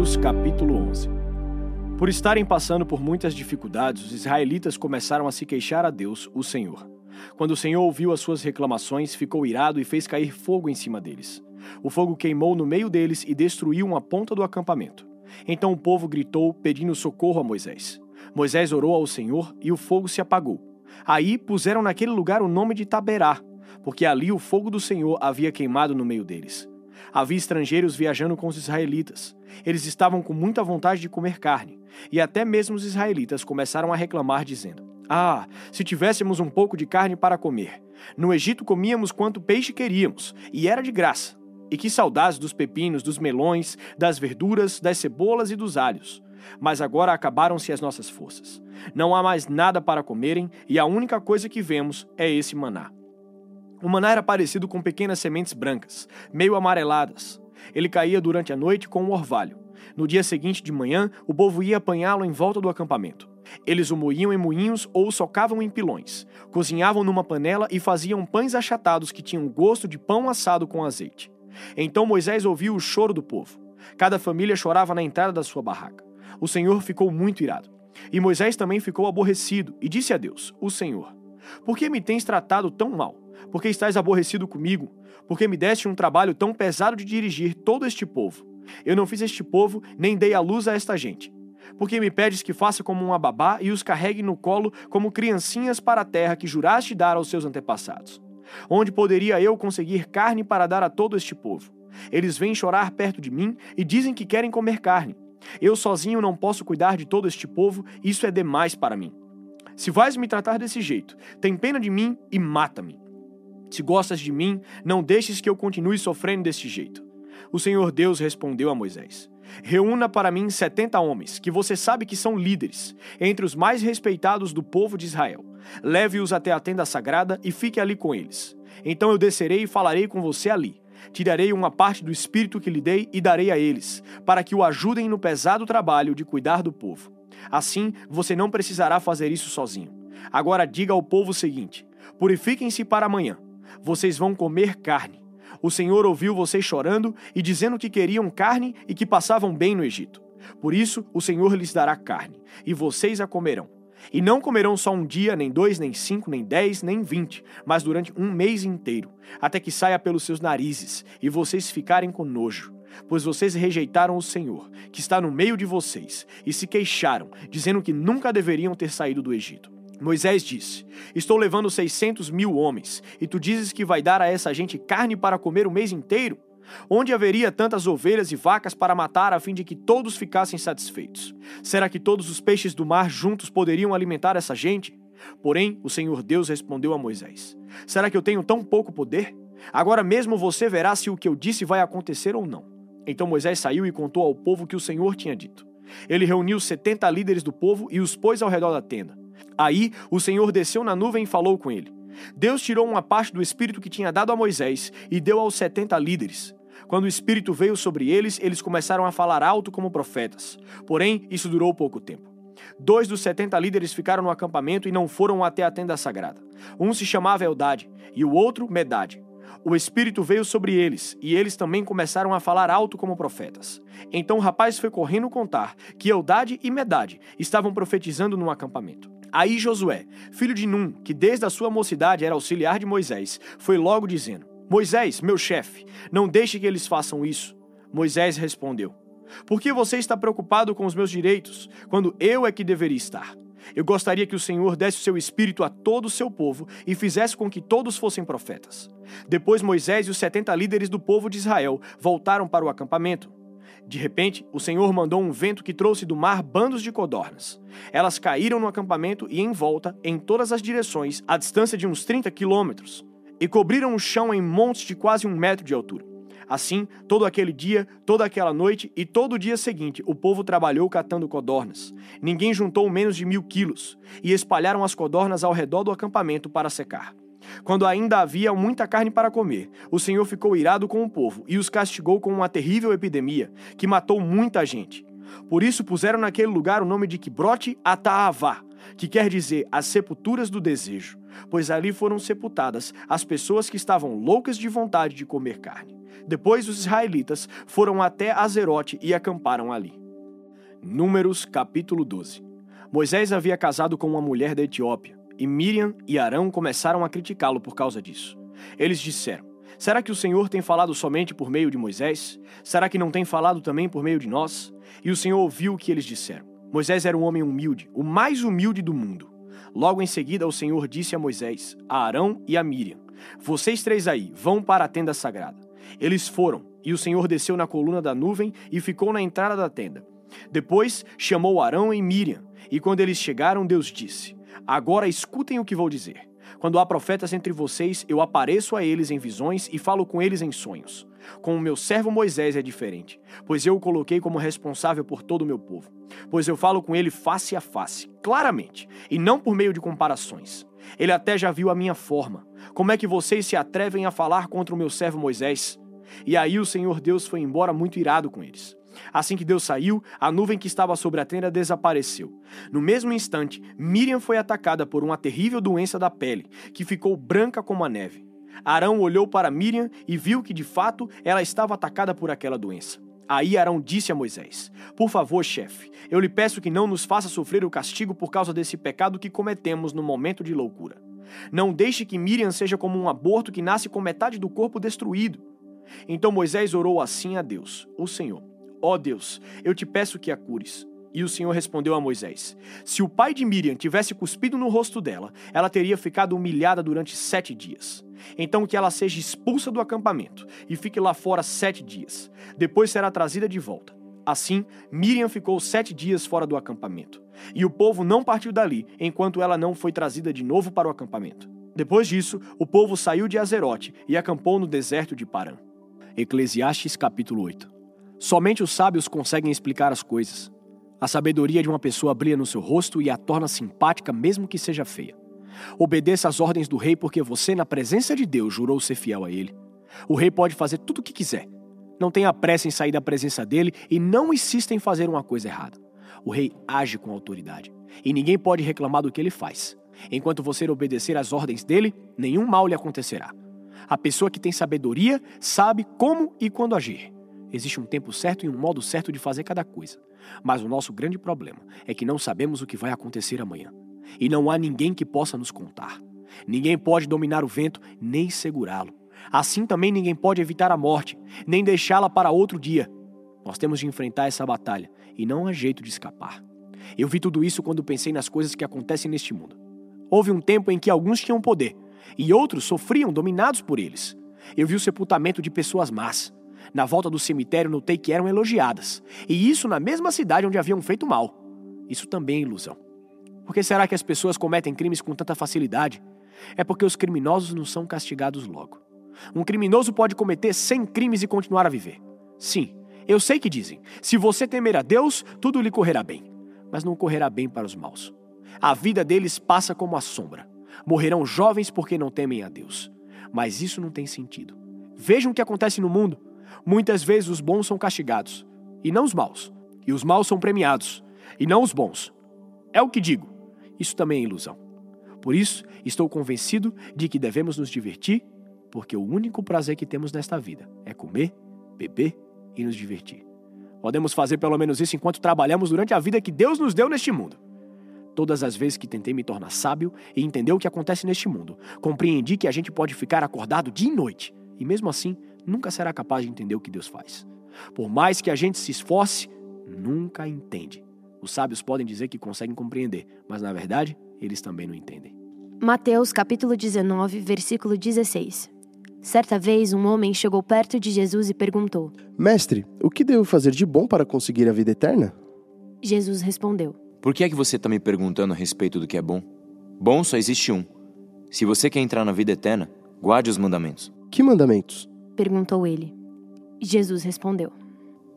Números capítulo 11 Por estarem passando por muitas dificuldades, os israelitas começaram a se queixar a Deus, o Senhor. Quando o Senhor ouviu as suas reclamações, ficou irado e fez cair fogo em cima deles. O fogo queimou no meio deles e destruiu uma ponta do acampamento. Então o povo gritou, pedindo socorro a Moisés. Moisés orou ao Senhor e o fogo se apagou. Aí puseram naquele lugar o nome de Taberá, porque ali o fogo do Senhor havia queimado no meio deles. Havia estrangeiros viajando com os israelitas. Eles estavam com muita vontade de comer carne, e até mesmo os israelitas começaram a reclamar, dizendo: Ah, se tivéssemos um pouco de carne para comer! No Egito comíamos quanto peixe queríamos, e era de graça. E que saudades dos pepinos, dos melões, das verduras, das cebolas e dos alhos. Mas agora acabaram-se as nossas forças. Não há mais nada para comerem, e a única coisa que vemos é esse maná. O maná era parecido com pequenas sementes brancas, meio amareladas. Ele caía durante a noite com um orvalho. No dia seguinte de manhã, o povo ia apanhá-lo em volta do acampamento. Eles o moíam em moinhos ou o socavam em pilões, cozinhavam numa panela e faziam pães achatados que tinham gosto de pão assado com azeite. Então Moisés ouviu o choro do povo. Cada família chorava na entrada da sua barraca. O Senhor ficou muito irado. E Moisés também ficou aborrecido e disse a Deus: O Senhor, por que me tens tratado tão mal? Porque estás aborrecido comigo? Porque me deste um trabalho tão pesado de dirigir todo este povo? Eu não fiz este povo, nem dei a luz a esta gente. Porque me pedes que faça como uma babá e os carregue no colo como criancinhas para a terra que juraste dar aos seus antepassados? Onde poderia eu conseguir carne para dar a todo este povo? Eles vêm chorar perto de mim e dizem que querem comer carne. Eu sozinho não posso cuidar de todo este povo, isso é demais para mim. Se vais me tratar desse jeito, tem pena de mim e mata-me. Se gostas de mim, não deixes que eu continue sofrendo deste jeito. O Senhor Deus respondeu a Moisés: Reúna para mim setenta homens, que você sabe que são líderes, entre os mais respeitados do povo de Israel. Leve-os até a tenda sagrada e fique ali com eles. Então eu descerei e falarei com você ali. Tirarei uma parte do espírito que lhe dei e darei a eles, para que o ajudem no pesado trabalho de cuidar do povo. Assim, você não precisará fazer isso sozinho. Agora diga ao povo o seguinte: Purifiquem-se para amanhã vocês vão comer carne. O Senhor ouviu vocês chorando e dizendo que queriam carne e que passavam bem no Egito. Por isso, o Senhor lhes dará carne, e vocês a comerão. E não comerão só um dia, nem dois, nem cinco, nem dez, nem vinte, mas durante um mês inteiro, até que saia pelos seus narizes, e vocês ficarem com nojo. Pois vocês rejeitaram o Senhor, que está no meio de vocês, e se queixaram, dizendo que nunca deveriam ter saído do Egito. Moisés disse: Estou levando 600 mil homens, e tu dizes que vai dar a essa gente carne para comer o mês inteiro? Onde haveria tantas ovelhas e vacas para matar a fim de que todos ficassem satisfeitos? Será que todos os peixes do mar juntos poderiam alimentar essa gente? Porém, o Senhor Deus respondeu a Moisés: Será que eu tenho tão pouco poder? Agora mesmo você verá se o que eu disse vai acontecer ou não. Então Moisés saiu e contou ao povo o que o Senhor tinha dito. Ele reuniu setenta líderes do povo e os pôs ao redor da tenda. Aí o Senhor desceu na nuvem e falou com ele. Deus tirou uma parte do espírito que tinha dado a Moisés e deu aos setenta líderes. Quando o espírito veio sobre eles, eles começaram a falar alto como profetas. Porém, isso durou pouco tempo. Dois dos setenta líderes ficaram no acampamento e não foram até a tenda sagrada. Um se chamava Eldade e o outro Medade. O Espírito veio sobre eles, e eles também começaram a falar alto como profetas. Então o rapaz foi correndo contar que Eldade e Medade estavam profetizando no acampamento. Aí Josué, filho de Num, que desde a sua mocidade era auxiliar de Moisés, foi logo dizendo: Moisés, meu chefe, não deixe que eles façam isso. Moisés respondeu: Por que você está preocupado com os meus direitos, quando eu é que deveria estar? Eu gostaria que o Senhor desse o seu espírito a todo o seu povo e fizesse com que todos fossem profetas. Depois Moisés e os setenta líderes do povo de Israel voltaram para o acampamento. De repente, o Senhor mandou um vento que trouxe do mar bandos de codornas. Elas caíram no acampamento e em volta, em todas as direções, à distância de uns 30 quilômetros, e cobriram o chão em montes de quase um metro de altura. Assim, todo aquele dia, toda aquela noite e todo o dia seguinte, o povo trabalhou catando codornas. Ninguém juntou menos de mil quilos, e espalharam as codornas ao redor do acampamento para secar. Quando ainda havia muita carne para comer, o Senhor ficou irado com o povo e os castigou com uma terrível epidemia, que matou muita gente. Por isso puseram naquele lugar o nome de Quibrote Ataavá, que quer dizer as sepulturas do desejo, pois ali foram sepultadas as pessoas que estavam loucas de vontade de comer carne. Depois os israelitas foram até Azerote e acamparam ali. Números capítulo 12 Moisés havia casado com uma mulher da Etiópia, e Miriam e Arão começaram a criticá-lo por causa disso. Eles disseram: Será que o Senhor tem falado somente por meio de Moisés? Será que não tem falado também por meio de nós? E o Senhor ouviu o que eles disseram. Moisés era um homem humilde, o mais humilde do mundo. Logo em seguida, o Senhor disse a Moisés, a Arão e a Miriam: Vocês três aí, vão para a tenda sagrada. Eles foram, e o Senhor desceu na coluna da nuvem e ficou na entrada da tenda. Depois chamou Arão e Miriam, e quando eles chegaram, Deus disse: Agora escutem o que vou dizer. Quando há profetas entre vocês, eu apareço a eles em visões e falo com eles em sonhos. Com o meu servo Moisés é diferente, pois eu o coloquei como responsável por todo o meu povo. Pois eu falo com ele face a face, claramente, e não por meio de comparações. Ele até já viu a minha forma. Como é que vocês se atrevem a falar contra o meu servo Moisés? E aí o Senhor Deus foi embora muito irado com eles. Assim que Deus saiu, a nuvem que estava sobre a tenda desapareceu. No mesmo instante, Miriam foi atacada por uma terrível doença da pele, que ficou branca como a neve. Arão olhou para Miriam e viu que de fato ela estava atacada por aquela doença. Aí Arão disse a Moisés: Por favor, chefe, eu lhe peço que não nos faça sofrer o castigo por causa desse pecado que cometemos no momento de loucura. Não deixe que Miriam seja como um aborto que nasce com metade do corpo destruído. Então Moisés orou assim a Deus, o Senhor: Ó oh Deus, eu te peço que a cures. E o Senhor respondeu a Moisés: Se o pai de Miriam tivesse cuspido no rosto dela, ela teria ficado humilhada durante sete dias. Então que ela seja expulsa do acampamento e fique lá fora sete dias. Depois será trazida de volta. Assim, Miriam ficou sete dias fora do acampamento. E o povo não partiu dali enquanto ela não foi trazida de novo para o acampamento. Depois disso, o povo saiu de Azerote e acampou no deserto de Parã. Eclesiastes capítulo 8 Somente os sábios conseguem explicar as coisas. A sabedoria de uma pessoa brilha no seu rosto e a torna simpática, mesmo que seja feia. Obedeça às ordens do rei, porque você, na presença de Deus, jurou ser fiel a ele. O rei pode fazer tudo o que quiser. Não tenha pressa em sair da presença dele e não insista em fazer uma coisa errada. O rei age com autoridade e ninguém pode reclamar do que ele faz. Enquanto você obedecer às ordens dele, nenhum mal lhe acontecerá. A pessoa que tem sabedoria sabe como e quando agir. Existe um tempo certo e um modo certo de fazer cada coisa. Mas o nosso grande problema é que não sabemos o que vai acontecer amanhã. E não há ninguém que possa nos contar. Ninguém pode dominar o vento nem segurá-lo. Assim também ninguém pode evitar a morte, nem deixá-la para outro dia. Nós temos de enfrentar essa batalha e não há jeito de escapar. Eu vi tudo isso quando pensei nas coisas que acontecem neste mundo. Houve um tempo em que alguns tinham poder e outros sofriam dominados por eles. Eu vi o sepultamento de pessoas más. Na volta do cemitério notei que eram elogiadas, e isso na mesma cidade onde haviam feito mal. Isso também é ilusão. Por que será que as pessoas cometem crimes com tanta facilidade? É porque os criminosos não são castigados logo. Um criminoso pode cometer 100 crimes e continuar a viver. Sim, eu sei que dizem: se você temer a Deus, tudo lhe correrá bem. Mas não correrá bem para os maus. A vida deles passa como a sombra. Morrerão jovens porque não temem a Deus. Mas isso não tem sentido. Vejam o que acontece no mundo. Muitas vezes os bons são castigados, e não os maus. E os maus são premiados, e não os bons. É o que digo. Isso também é ilusão. Por isso, estou convencido de que devemos nos divertir, porque o único prazer que temos nesta vida é comer, beber e nos divertir. Podemos fazer pelo menos isso enquanto trabalhamos durante a vida que Deus nos deu neste mundo. Todas as vezes que tentei me tornar sábio e entender o que acontece neste mundo, compreendi que a gente pode ficar acordado dia e noite, e mesmo assim nunca será capaz de entender o que Deus faz. Por mais que a gente se esforce, nunca entende. Os sábios podem dizer que conseguem compreender, mas na verdade, eles também não entendem. Mateus capítulo 19, versículo 16. Certa vez, um homem chegou perto de Jesus e perguntou: Mestre, o que devo fazer de bom para conseguir a vida eterna? Jesus respondeu: Por que é que você está me perguntando a respeito do que é bom? Bom só existe um. Se você quer entrar na vida eterna, guarde os mandamentos. Que mandamentos? perguntou ele. Jesus respondeu: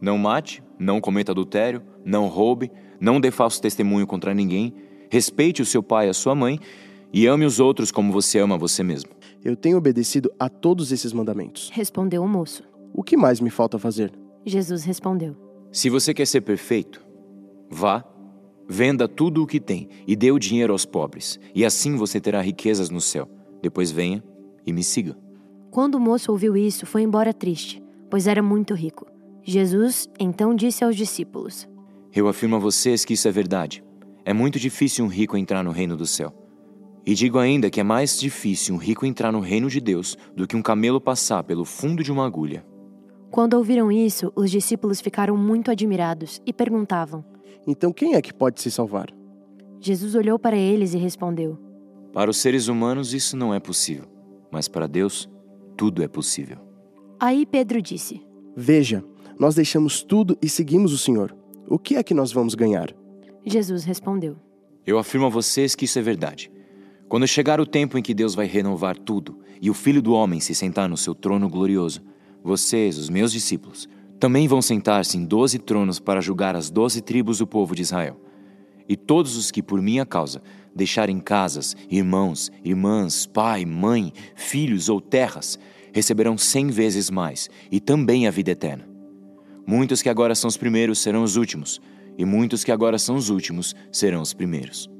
Não mate, não cometa adultério, não roube, não dê falso testemunho contra ninguém, respeite o seu pai e a sua mãe e ame os outros como você ama você mesmo. Eu tenho obedecido a todos esses mandamentos. Respondeu o moço. O que mais me falta fazer? Jesus respondeu: Se você quer ser perfeito, vá, venda tudo o que tem e dê o dinheiro aos pobres, e assim você terá riquezas no céu. Depois venha e me siga. Quando o moço ouviu isso, foi embora triste, pois era muito rico. Jesus então disse aos discípulos: Eu afirmo a vocês que isso é verdade. É muito difícil um rico entrar no reino do céu. E digo ainda que é mais difícil um rico entrar no reino de Deus do que um camelo passar pelo fundo de uma agulha. Quando ouviram isso, os discípulos ficaram muito admirados e perguntavam: Então quem é que pode se salvar? Jesus olhou para eles e respondeu: Para os seres humanos isso não é possível, mas para Deus tudo é possível. Aí Pedro disse: Veja, nós deixamos tudo e seguimos o Senhor. O que é que nós vamos ganhar? Jesus respondeu: Eu afirmo a vocês que isso é verdade. Quando chegar o tempo em que Deus vai renovar tudo e o Filho do Homem se sentar no seu trono glorioso, vocês, os meus discípulos, também vão sentar-se em doze tronos para julgar as doze tribos do povo de Israel. E todos os que por minha causa deixarem casas, irmãos, irmãs, pai, mãe, filhos ou terras, receberão cem vezes mais e também a vida eterna. Muitos que agora são os primeiros serão os últimos, e muitos que agora são os últimos serão os primeiros.